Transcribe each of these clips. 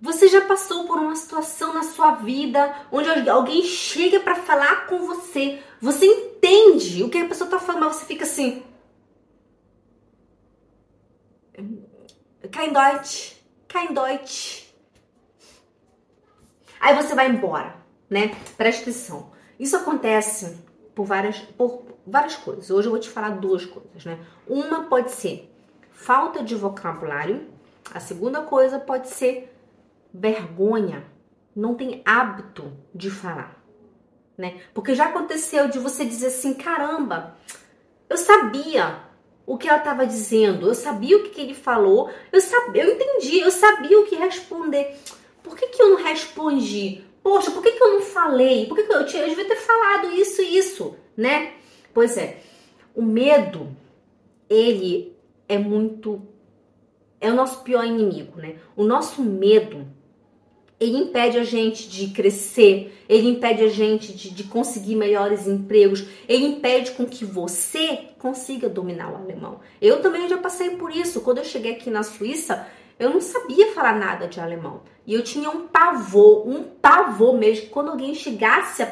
Você já passou por uma situação na sua vida onde alguém chega para falar com você, você entende o que a pessoa tá falando, mas você fica assim. Kein Deutsch, kein Deutsch. Aí você vai embora, né? Presta atenção. Isso acontece por várias, por várias coisas. Hoje eu vou te falar duas coisas, né? Uma pode ser falta de vocabulário. A segunda coisa pode ser vergonha. Não tem hábito de falar, né? Porque já aconteceu de você dizer assim, caramba, eu sabia o que ela estava dizendo, eu sabia o que, que ele falou, eu sabia, eu entendi, eu sabia o que responder. Por que, que eu não respondi? Poxa, por que, que eu não falei? Por que, que eu, tinha, eu devia ter falado isso e isso, né? Pois é, o medo, ele é muito. É o nosso pior inimigo, né? O nosso medo, ele impede a gente de crescer, ele impede a gente de, de, conseguir melhores empregos, ele impede com que você consiga dominar o alemão. Eu também já passei por isso. Quando eu cheguei aqui na Suíça, eu não sabia falar nada de alemão. E eu tinha um pavor, um pavor mesmo. Quando alguém chegasse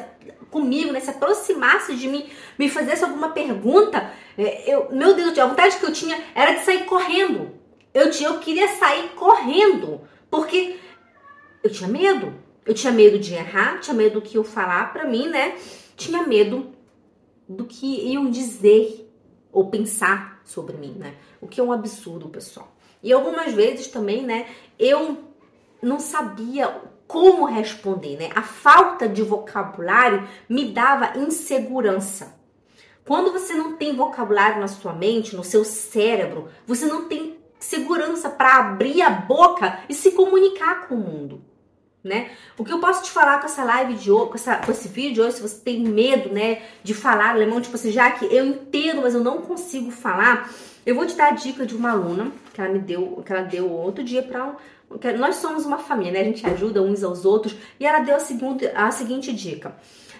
comigo, né, se aproximasse de mim, me fizesse alguma pergunta, é, eu, meu Deus, a vontade que eu tinha era de sair correndo. Eu, tinha, eu queria sair correndo, porque eu tinha medo. Eu tinha medo de errar, tinha medo do que eu falar para mim, né? Tinha medo do que iam dizer ou pensar sobre mim, né? O que é um absurdo, pessoal. E algumas vezes também, né, eu não sabia como responder, né? A falta de vocabulário me dava insegurança. Quando você não tem vocabulário na sua mente, no seu cérebro, você não tem segurança para abrir a boca e se comunicar com o mundo. Né? O que eu posso te falar com essa live de hoje, com, essa, com esse vídeo de hoje, se você tem medo, né, de falar alemão, tipo assim, já que eu entendo, mas eu não consigo falar, eu vou te dar a dica de uma aluna que ela me deu, que ela deu outro dia para nós somos uma família, né? A gente ajuda uns aos outros. E ela deu a seguinte, a seguinte dica.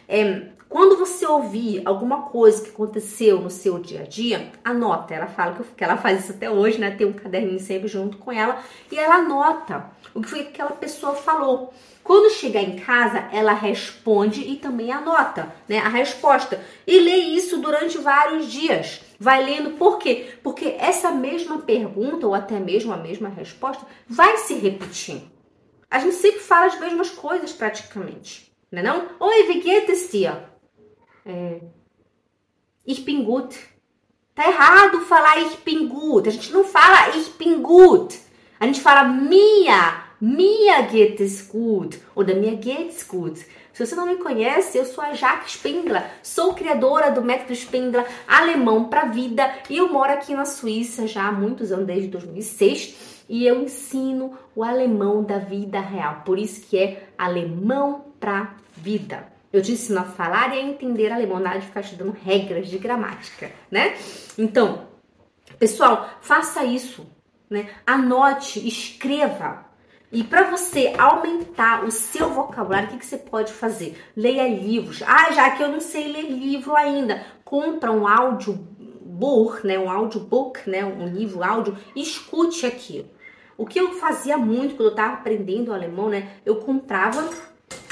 É, quando você ouvir alguma coisa que aconteceu no seu dia a dia, anota. Ela fala que ela faz isso até hoje, né? Tem um caderninho sempre junto com ela e ela anota o que foi que aquela pessoa falou. Quando chegar em casa, ela responde e também anota, né, a resposta e lê isso durante vários dias. Vai lendo por quê? Porque essa mesma pergunta ou até mesmo a mesma resposta vai se repetir. A gente sempre fala as mesmas coisas praticamente, né não? Oi, wie geht? É, ich bin gut. Tá errado falar ich bin gut. A gente não fala ich bin gut. A gente fala minha Mia geht es gut oder mir geht's gut. Se você não me conhece, eu sou a Jaque Spindler, sou criadora do método Spindler alemão para vida e eu moro aqui na Suíça já há muitos anos, desde 2006, e eu ensino o alemão da vida real. Por isso que é alemão para vida. Eu te ensino a falar e a entender alemão, nada de ficar te dando regras de gramática, né? Então, pessoal, faça isso, né? Anote, escreva e para você aumentar o seu vocabulário, o que, que você pode fazer? Leia livros. Ah, já que eu não sei ler livro ainda, compra um audiobook, né, um audiobook, né, um livro áudio, escute aquilo. O que eu fazia muito quando eu estava aprendendo alemão, né, eu comprava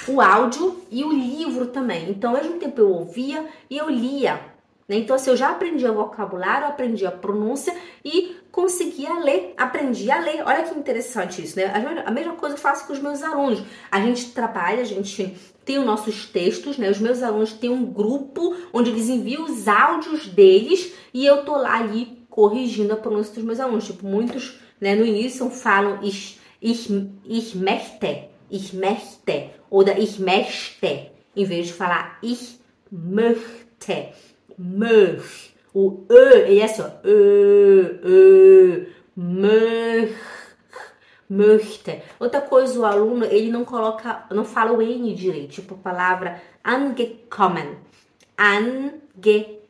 o áudio e o livro também. Então, ao mesmo tempo eu ouvia e eu lia. Né? Então, assim, eu já aprendi o vocabulário, aprendi a pronúncia e conseguia ler, aprendi a ler. Olha que interessante isso, né? A mesma coisa eu faço com os meus alunos. A gente trabalha, a gente tem os nossos textos, né? Os meus alunos têm um grupo onde eles enviam os áudios deles e eu tô lá ali corrigindo a pronúncia dos meus alunos. Tipo, muitos, né, no início falam ich, ich, ich möchte, ich möchte ou ich möchte, em vez de falar ich möchte möch. O e é assim, ó. Ö, ö, möch, möchte. Outra coisa, o aluno, ele não coloca, não fala o N direito. Tipo a palavra angekommen. Angekommen,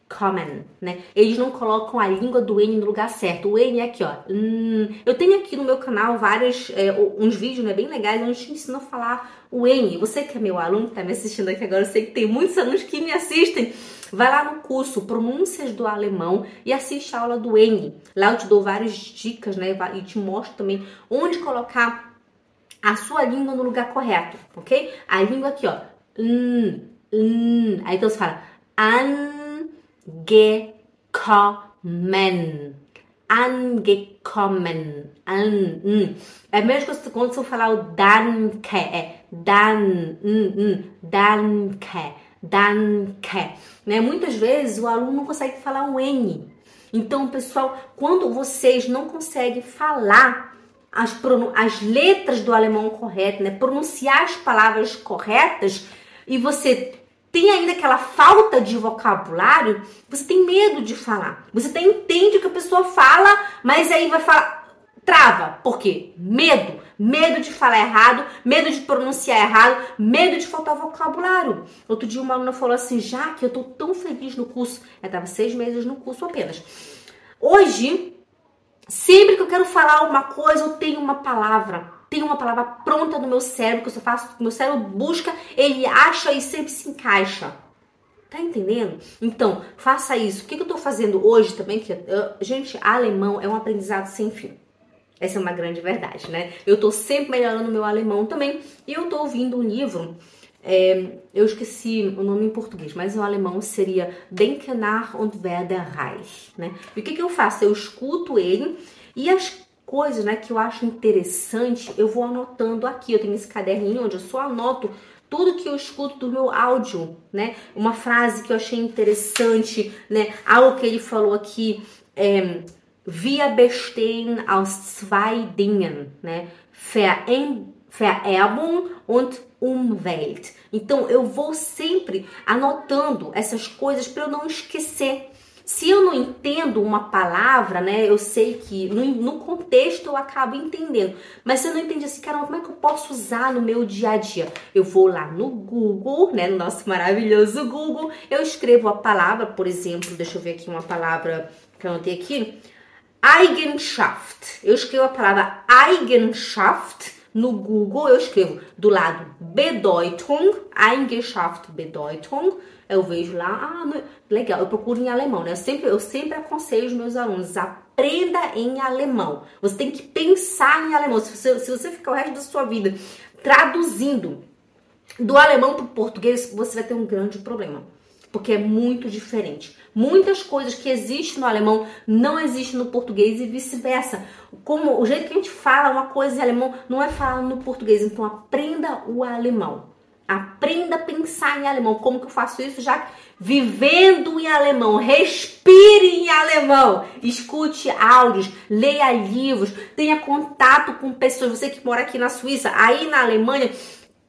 né? Eles não colocam a língua do N no lugar certo. O N é aqui, ó. Hum, eu tenho aqui no meu canal vários, é, uns vídeos, né, bem legais, onde te ensino a falar o N. Você que é meu aluno, que tá me assistindo aqui agora, eu sei que tem muitos alunos que me assistem Vai lá no curso Pronúncias do Alemão e assiste a aula do N. Lá eu te dou várias dicas, né? E te mostro também onde colocar a sua língua no lugar correto, ok? A língua aqui, ó. Hum, hum. Aí então você fala angekommen. Angekommen. An, hum. É mesmo quando você falar o danke, é dan, danke, danke. Né? Muitas vezes o aluno não consegue falar o N. Então, pessoal, quando vocês não conseguem falar as, as letras do alemão correto, né? Pronunciar as palavras corretas e você tem ainda aquela falta de vocabulário, você tem medo de falar. Você até entende o que a pessoa fala, mas aí vai falar trava. Por quê? Medo. Medo de falar errado, medo de pronunciar errado, medo de faltar vocabulário. Outro dia uma aluna falou assim, já que eu tô tão feliz no curso, eu tava seis meses no curso apenas. Hoje, Sempre que eu quero falar uma coisa, eu tenho uma palavra. Tenho uma palavra pronta no meu cérebro, que eu só faço, meu cérebro busca, ele acha e sempre se encaixa. Tá entendendo? Então, faça isso. O que, que eu tô fazendo hoje também? Que, eu, gente, alemão é um aprendizado sem fim. Essa é uma grande verdade, né? Eu tô sempre melhorando meu alemão também. E eu tô ouvindo um livro é, eu esqueci o nome em português, mas o alemão seria Denke nach und werde reich. Né? E o que, que eu faço? Eu escuto ele e as coisas né, que eu acho interessante, eu vou anotando aqui. Eu tenho esse caderninho onde eu só anoto tudo que eu escuto do meu áudio, né? Uma frase que eu achei interessante, né? Algo que ele falou aqui, é, Wir bestehen aus zwei Dingen, né? Vererbung und Umwelt. Então eu vou sempre anotando essas coisas para eu não esquecer. Se eu não entendo uma palavra, né, eu sei que no, no, contexto eu acabo entendendo. Mas se eu não entendi assim, caramba, como é que eu posso usar no meu dia a dia? Eu vou lá no Google, né, no nosso maravilhoso Google, eu escrevo a palavra, por exemplo, deixa eu ver aqui uma palavra que eu anotei aqui. Eigenschaft. Eu escrevo a palavra Eigenschaft no Google eu escrevo do lado Bedeutung, Eigenschaft Bedeutung, eu vejo lá, ah, legal, eu procuro em alemão, né? Eu sempre, eu sempre aconselho os meus alunos, aprenda em alemão. Você tem que pensar em alemão. Se você, se você ficar o resto da sua vida traduzindo do alemão para o português, você vai ter um grande problema porque é muito diferente. Muitas coisas que existem no alemão não existem no português e vice-versa. Como o jeito que a gente fala uma coisa em alemão não é falar no português. Então aprenda o alemão. Aprenda a pensar em alemão. Como que eu faço isso? Já vivendo em alemão. Respire em alemão. Escute áudios, leia livros, tenha contato com pessoas. Você que mora aqui na Suíça, aí na Alemanha,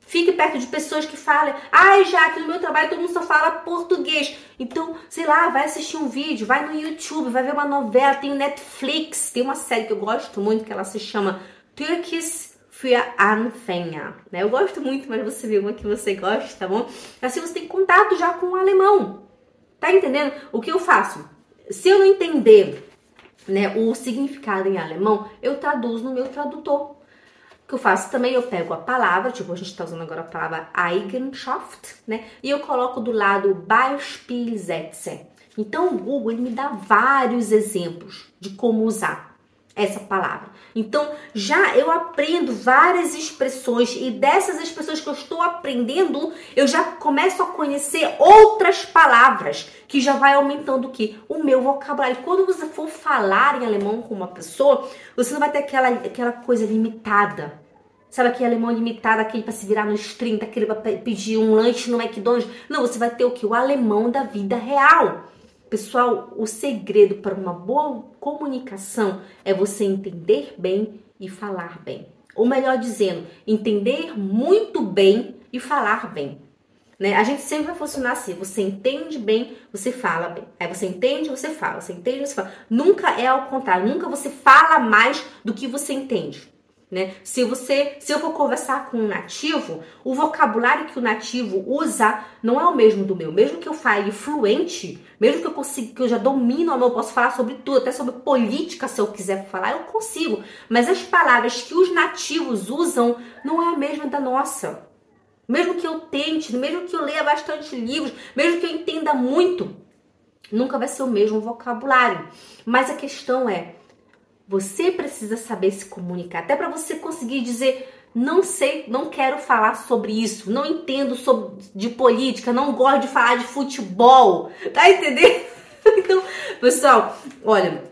Fique perto de pessoas que falem, ai, já que no meu trabalho todo mundo só fala português. Então, sei lá, vai assistir um vídeo, vai no YouTube, vai ver uma novela, tem o Netflix, tem uma série que eu gosto muito que ela se chama Turkish für Anfänger. Né? Eu gosto muito, mas você viu uma que você gosta, tá bom? Assim você tem contato já com o alemão. Tá entendendo? O que eu faço? Se eu não entender né, o significado em alemão, eu traduzo no meu tradutor. O que eu faço também, eu pego a palavra, tipo, a gente está usando agora a palavra Eigenschaft, né? E eu coloco do lado Beispielsätze. Então, o Google ele me dá vários exemplos de como usar essa palavra. Então, já eu aprendo várias expressões e dessas expressões que eu estou aprendendo, eu já começo a conhecer outras palavras, que já vai aumentando o que? O meu vocabulário. Quando você for falar em alemão com uma pessoa, você não vai ter aquela, aquela coisa limitada. Sabe aquele alemão limitado, aquele para se virar nos 30, aquele para pedir um lanche no McDonald's? Não, você vai ter o que? O alemão da vida real. Pessoal, o segredo para uma boa comunicação é você entender bem e falar bem. Ou melhor dizendo, entender muito bem e falar bem. Né? A gente sempre vai funcionar assim: você entende bem, você fala bem. Aí você entende, você fala. Você entende, você fala. Nunca é ao contrário. Nunca você fala mais do que você entende. Né? Se você, se eu for conversar com um nativo, o vocabulário que o nativo usa não é o mesmo do meu. Mesmo que eu fale fluente, mesmo que eu consiga, que eu já domino, eu posso falar sobre tudo, até sobre política, se eu quiser falar, eu consigo. Mas as palavras que os nativos usam não é a mesma da nossa. Mesmo que eu tente, mesmo que eu leia bastante livros, mesmo que eu entenda muito, nunca vai ser o mesmo vocabulário. Mas a questão é você precisa saber se comunicar, até para você conseguir dizer não sei, não quero falar sobre isso, não entendo sobre, de política, não gosto de falar de futebol, tá entendendo? Então, pessoal, olha,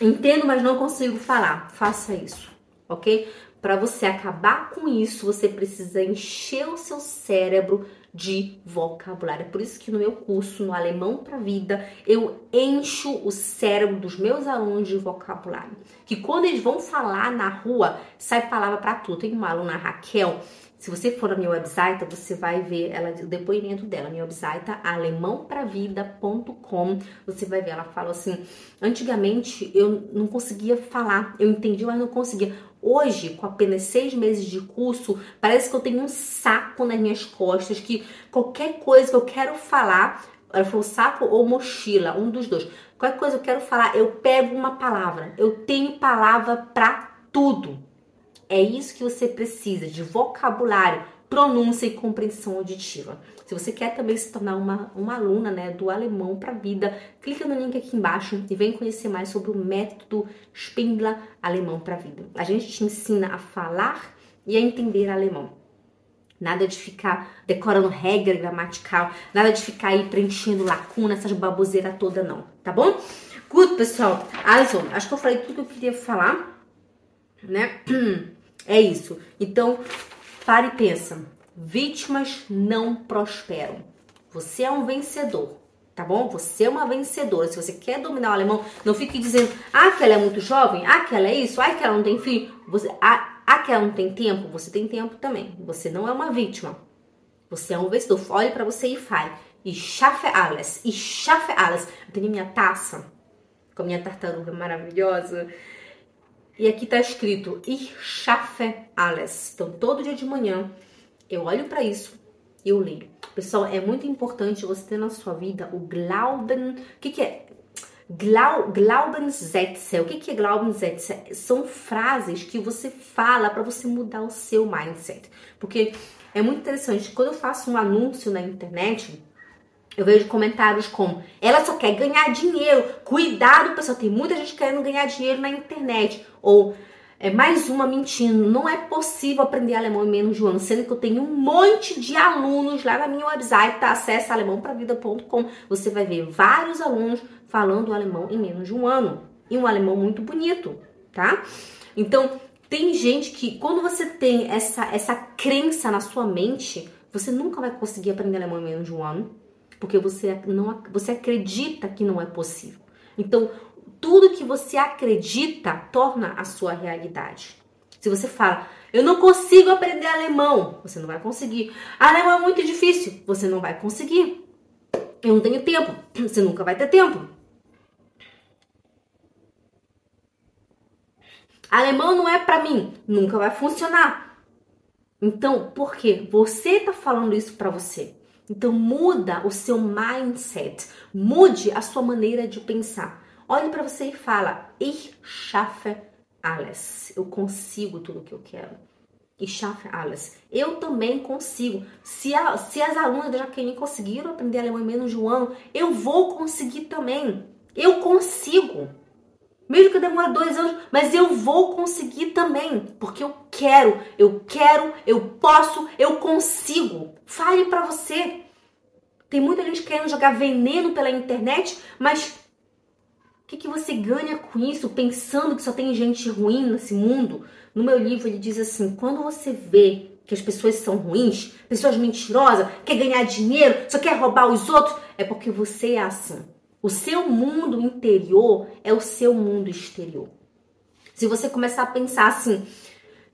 entendo, mas não consigo falar. Faça isso, ok? Para você acabar com isso, você precisa encher o seu cérebro de vocabulário. É por isso que no meu curso, no Alemão para Vida, eu encho o cérebro dos meus alunos de vocabulário. Que quando eles vão falar na rua, sai palavra para tudo. Tem uma aluna, Raquel, se você for na minha website, você vai ver ela, o depoimento dela. Minha website alemãopravida.com. Você vai ver, ela fala assim: antigamente eu não conseguia falar, eu entendi, mas não conseguia. Hoje, com apenas seis meses de curso, parece que eu tenho um saco nas minhas costas que qualquer coisa que eu quero falar, ela falou saco ou mochila, um dos dois. Qualquer coisa que eu quero falar, eu pego uma palavra. Eu tenho palavra para tudo. É isso que você precisa de vocabulário, pronúncia e compreensão auditiva. Se você quer também se tornar uma, uma aluna né, do alemão para vida, clica no link aqui embaixo e vem conhecer mais sobre o método Spindler Alemão para Vida. A gente te ensina a falar e a entender alemão. Nada de ficar decorando regra gramatical, nada de ficar aí preenchendo lacuna, essas baboseiras toda não, tá bom? Good, pessoal. Also, acho que eu falei tudo que eu queria falar, né? É isso. Então, pare e pensa. Vítimas não prosperam. Você é um vencedor, tá bom? Você é uma vencedora. Se você quer dominar o alemão, não fique dizendo, ah, que ela é muito jovem, ah, que ela é isso, ah, que ela não tem filho. Você, ah, ah, que ela não tem tempo. Você tem tempo também. Você não é uma vítima. Você é um vencedor. Olhe para você e fale. E schaffe alles. E schaffe alles. Eu tenho minha taça com a minha tartaruga maravilhosa. E aqui tá escrito Ich schaffe alles. Então, todo dia de manhã eu olho para isso e eu leio. Pessoal, é muito importante você ter na sua vida o Glauben. O que, que é? Glau, Glaubenssätze. O que, que é Glaubenssätze? São frases que você fala para você mudar o seu mindset. Porque é muito interessante. Quando eu faço um anúncio na internet, eu vejo comentários como: ela só quer ganhar dinheiro. Cuidado, pessoal, tem muita gente querendo ganhar dinheiro na internet. Ou é mais uma mentindo. Não é possível aprender alemão em menos de um ano, sendo que eu tenho um monte de alunos lá na minha website, tá? Alemãopravida.com. Você vai ver vários alunos falando alemão em menos de um ano. E um alemão muito bonito, tá? Então, tem gente que, quando você tem essa, essa crença na sua mente, você nunca vai conseguir aprender alemão em menos de um ano porque você não você acredita que não é possível. Então, tudo que você acredita torna a sua realidade. Se você fala, eu não consigo aprender alemão, você não vai conseguir. Alemão é muito difícil, você não vai conseguir. Eu não tenho tempo, você nunca vai ter tempo. Alemão não é para mim, nunca vai funcionar. Então, por quê? Você tá falando isso para você. Então muda o seu mindset, mude a sua maneira de pensar. Olhe para você e fala: Ich schaffe alles. Eu consigo tudo o que eu quero. Ich schaffe alles. Eu também consigo. Se, a, se as alunas da Jaqueline conseguiram aprender alemão em menos de um ano, eu vou conseguir também. Eu consigo. Mesmo que demore dois anos, mas eu vou conseguir também, porque eu quero, eu quero, eu posso, eu consigo. Fale para você. Tem muita gente querendo jogar veneno pela internet, mas o que, que você ganha com isso, pensando que só tem gente ruim nesse mundo? No meu livro ele diz assim: quando você vê que as pessoas são ruins, pessoas mentirosas, quer ganhar dinheiro, só quer roubar os outros, é porque você é assim. O seu mundo interior é o seu mundo exterior. Se você começar a pensar assim,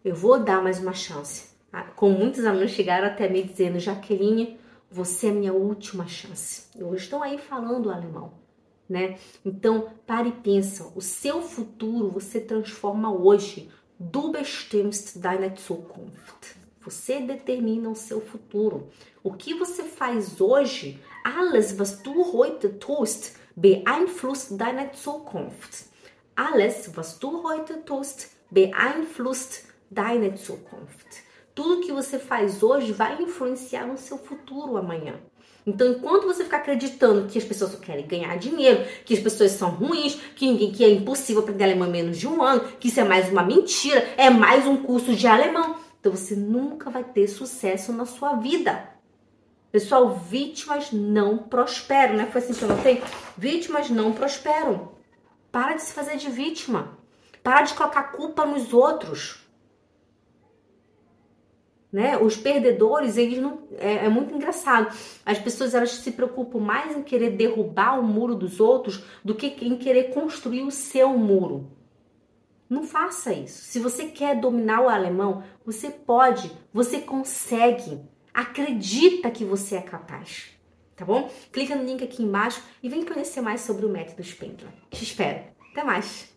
eu vou dar mais uma chance. Ah, como muitos alunos chegaram até me dizendo, Jaqueline, você é minha última chance. Hoje estão aí falando alemão, né? Então, pare e pensa, o seu futuro você transforma hoje. Du bestimmst deine Zukunft. Você determina o seu futuro. O que você faz hoje, alles was du heute tust, beeinflusst deine Zukunft. Alles, was du heute tust, beeinflusst deine Zukunft. Tudo que você faz hoje vai influenciar no seu futuro amanhã. Então, enquanto você ficar acreditando que as pessoas só querem ganhar dinheiro, que as pessoas são ruins, que ninguém que é impossível aprender alemão em menos de um ano, que isso é mais uma mentira, é mais um curso de alemão, Então você nunca vai ter sucesso na sua vida. Pessoal, vítimas não prosperam, né? Foi assim que eu notei? Vítimas não prosperam. Para de se fazer de vítima. Para de colocar culpa nos outros. Né? Os perdedores, eles não. É, é, muito engraçado. As pessoas elas se preocupam mais em querer derrubar o muro dos outros do que em querer construir o seu muro. Não faça isso. Se você quer dominar o alemão, você pode, você consegue. Acredita que você é capaz, tá bom? Clica no link aqui embaixo e vem conhecer mais sobre o método Spindler. Te espero. Até mais!